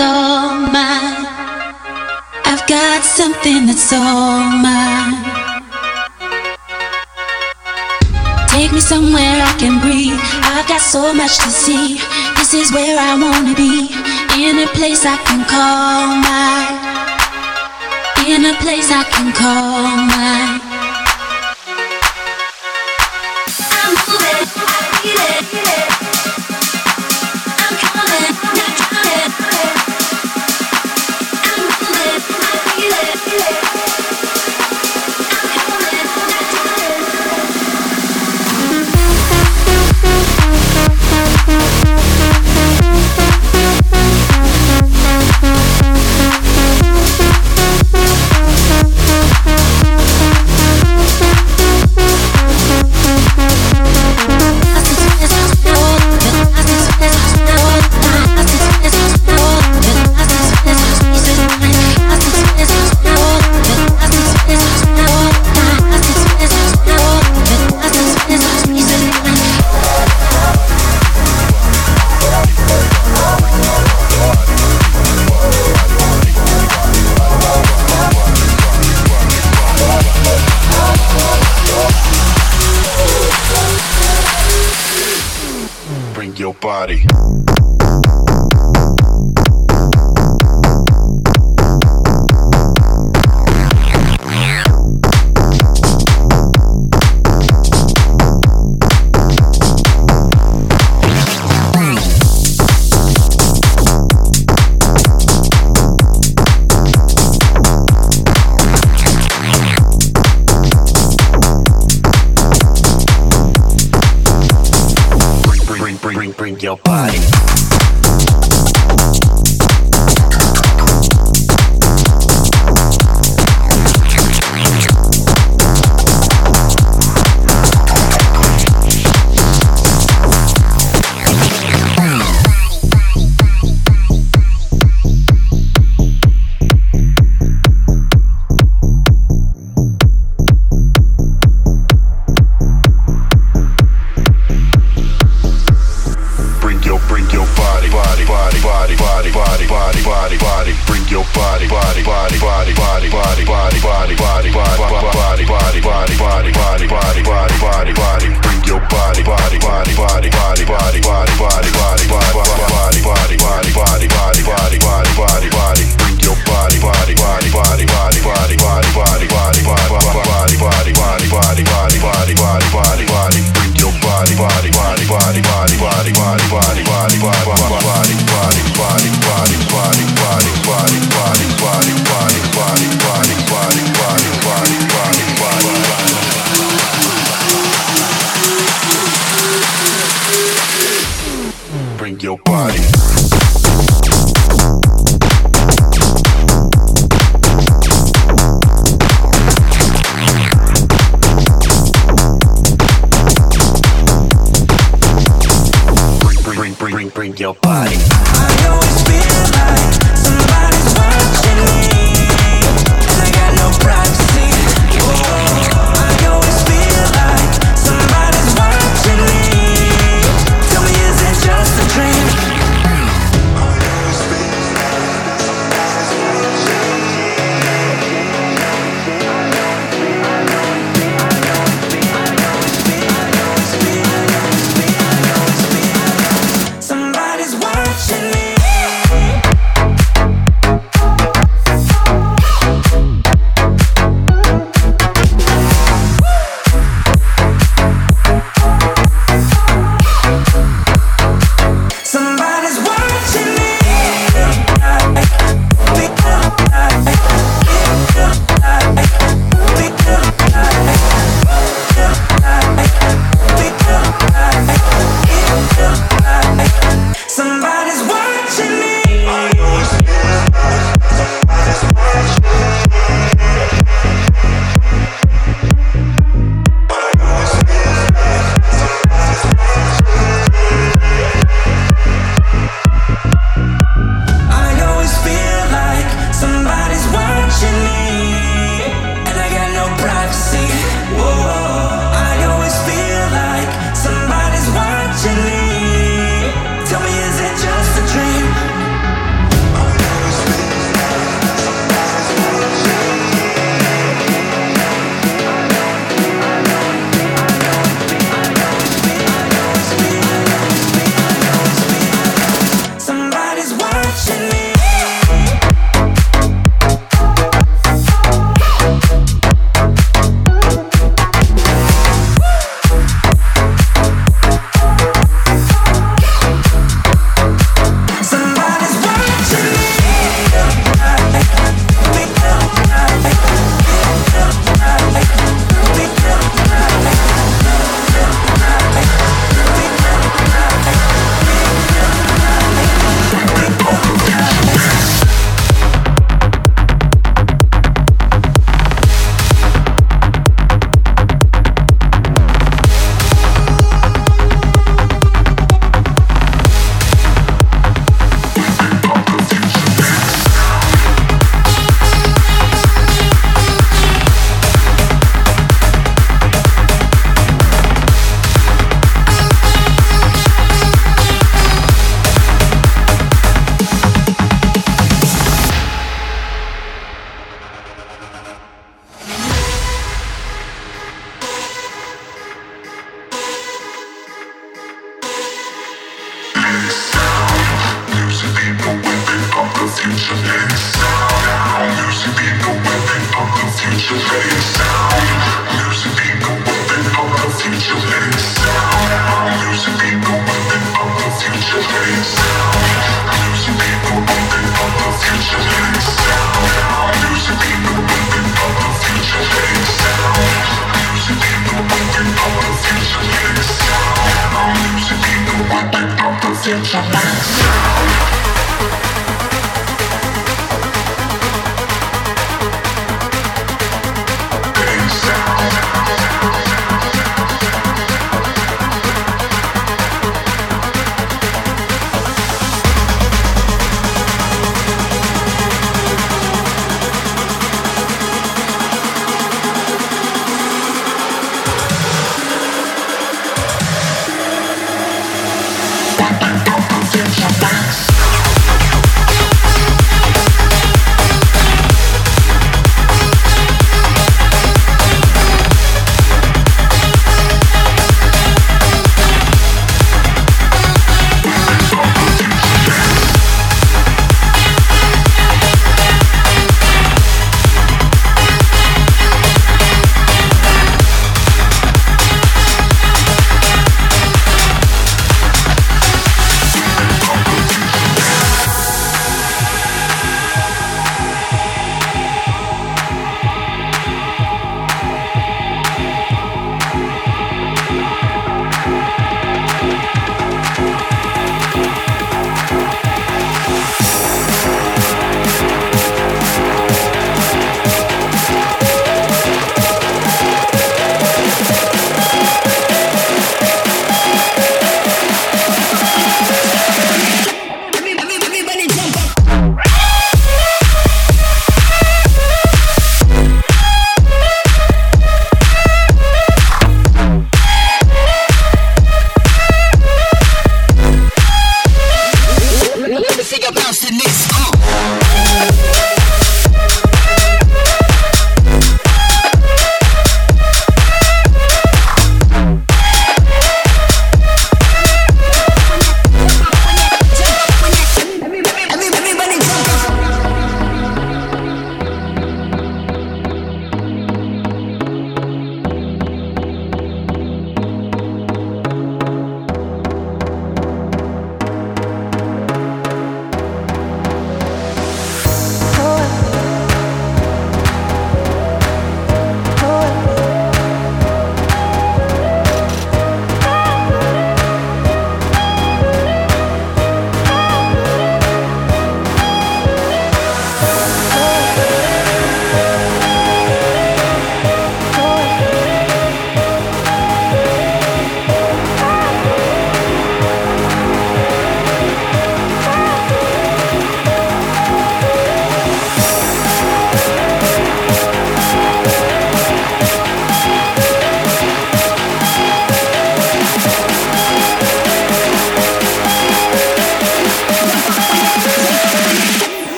all mine. I've got something that's all mine. Take me somewhere I can breathe. I've got so much to see. This is where I wanna be. In a place I can call mine. In a place I can call mine. your body. Pai. your body.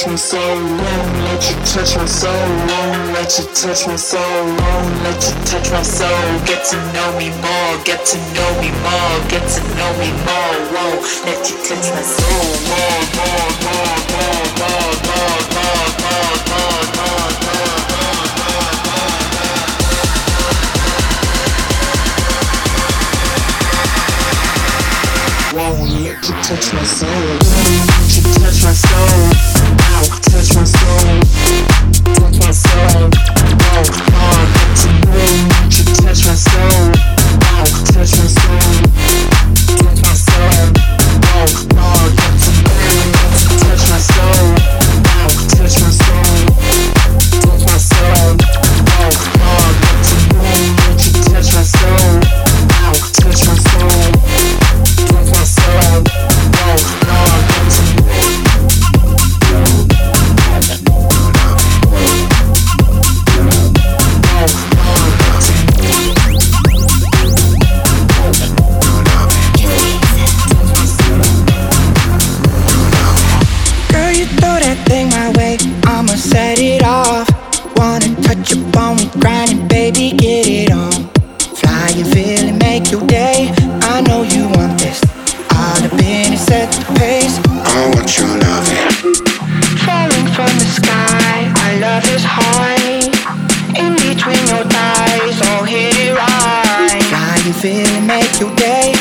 touch my soul, won't let you touch my soul, won't let you touch my soul, won't let you touch my soul. Get to know me more, get to know me more, get to know me more, won't let you touch my soul, more, more, more, more, more, more, more, more, more, more, more. Won't let you touch my soul. Won't let you touch my soul touch my soul. feeling make your day.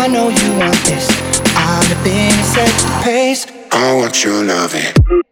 I know you want this. All up in a set pace. I want your loving.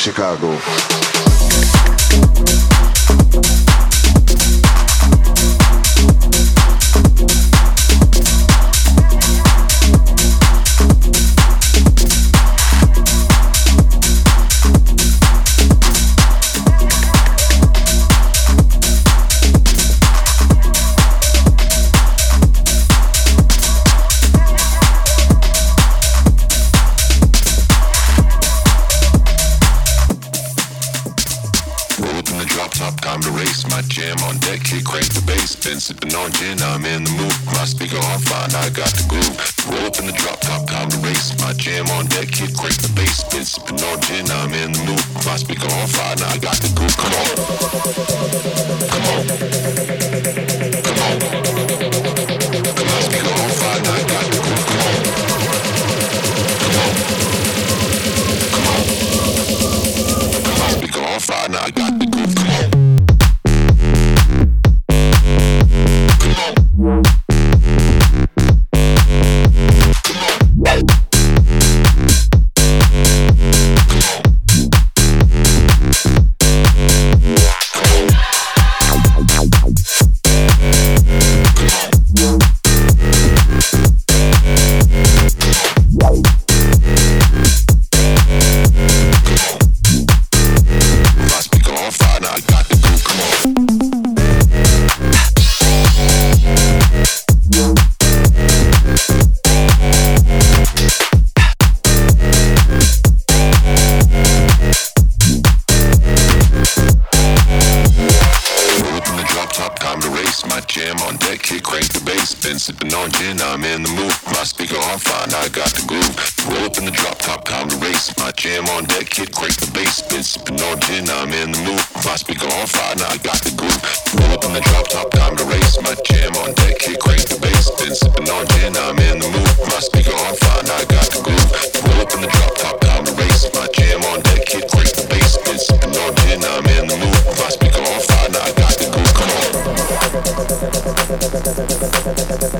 Chicago. I got the groove. Roll up in the drop top, time to race. My jam on deck, kid, break the bass. Been sipping on gin, I'm in the mood. My speaker on fire, now I got the groove. Roll up in the drop top, time to race. My jam on deck, kid, break the bass. Been sipping on gin, I'm in the mood. My speaker on fire, now I got the groove. Roll up in the drop top, time to race. My jam on deck, kid, break the bass. Been sipping on gin, I'm in the mood. My speaker on fire, now I got the groove. Come on.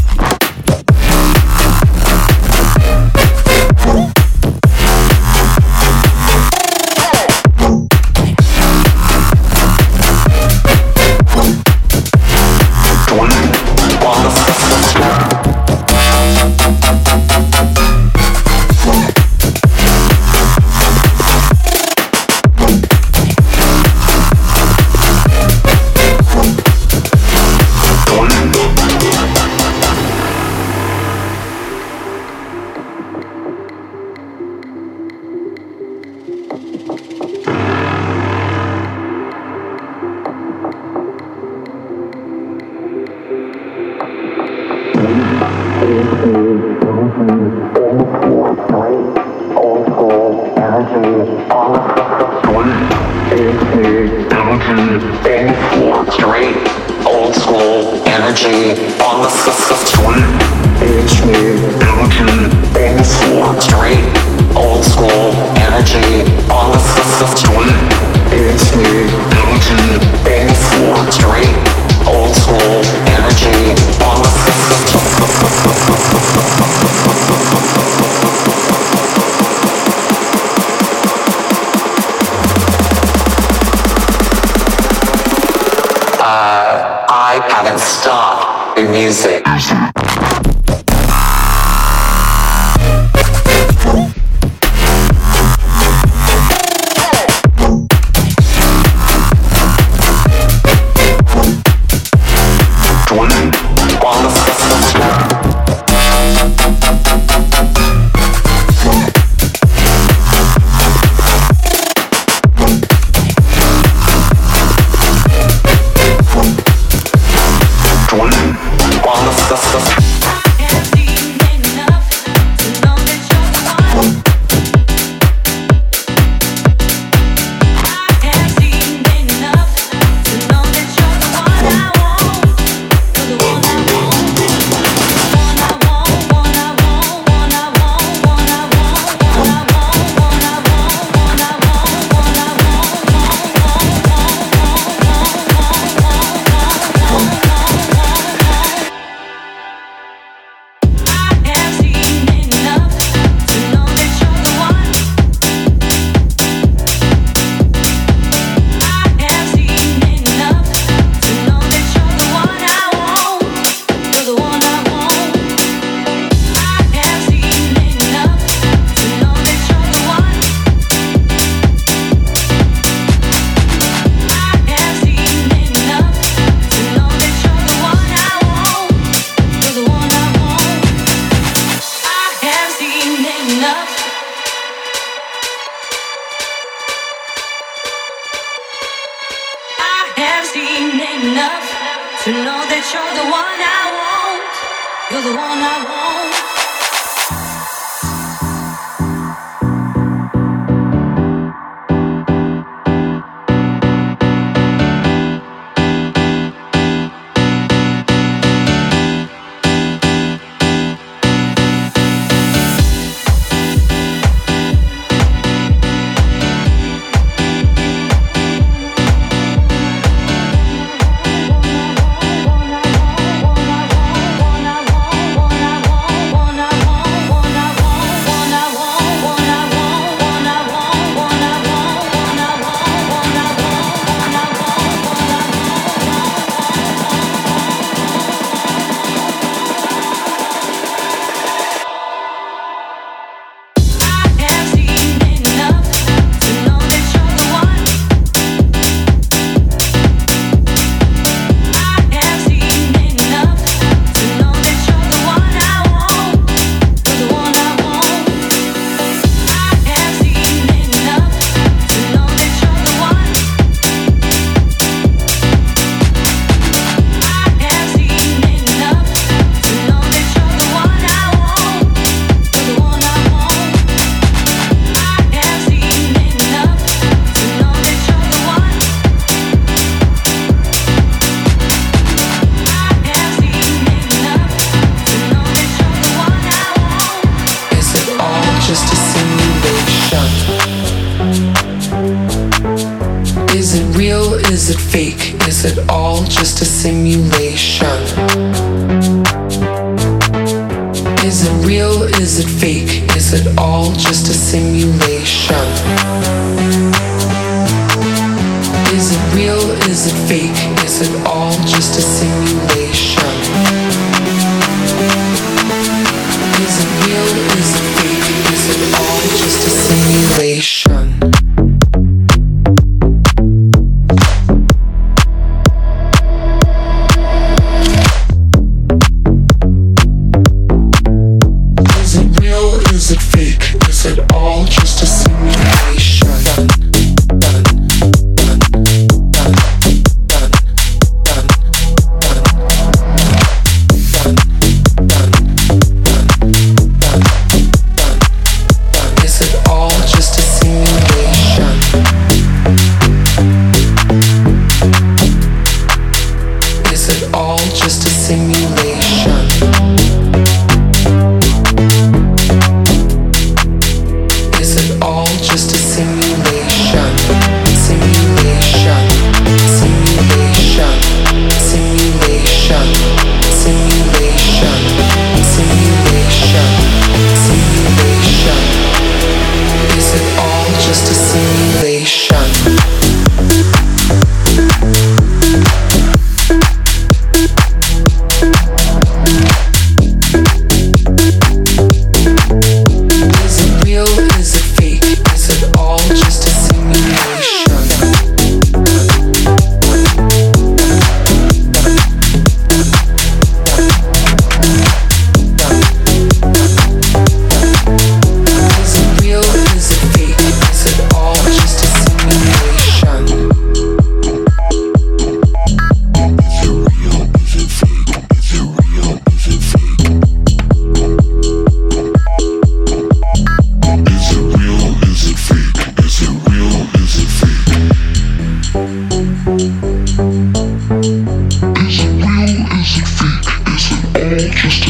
music.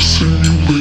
kissing you, baby.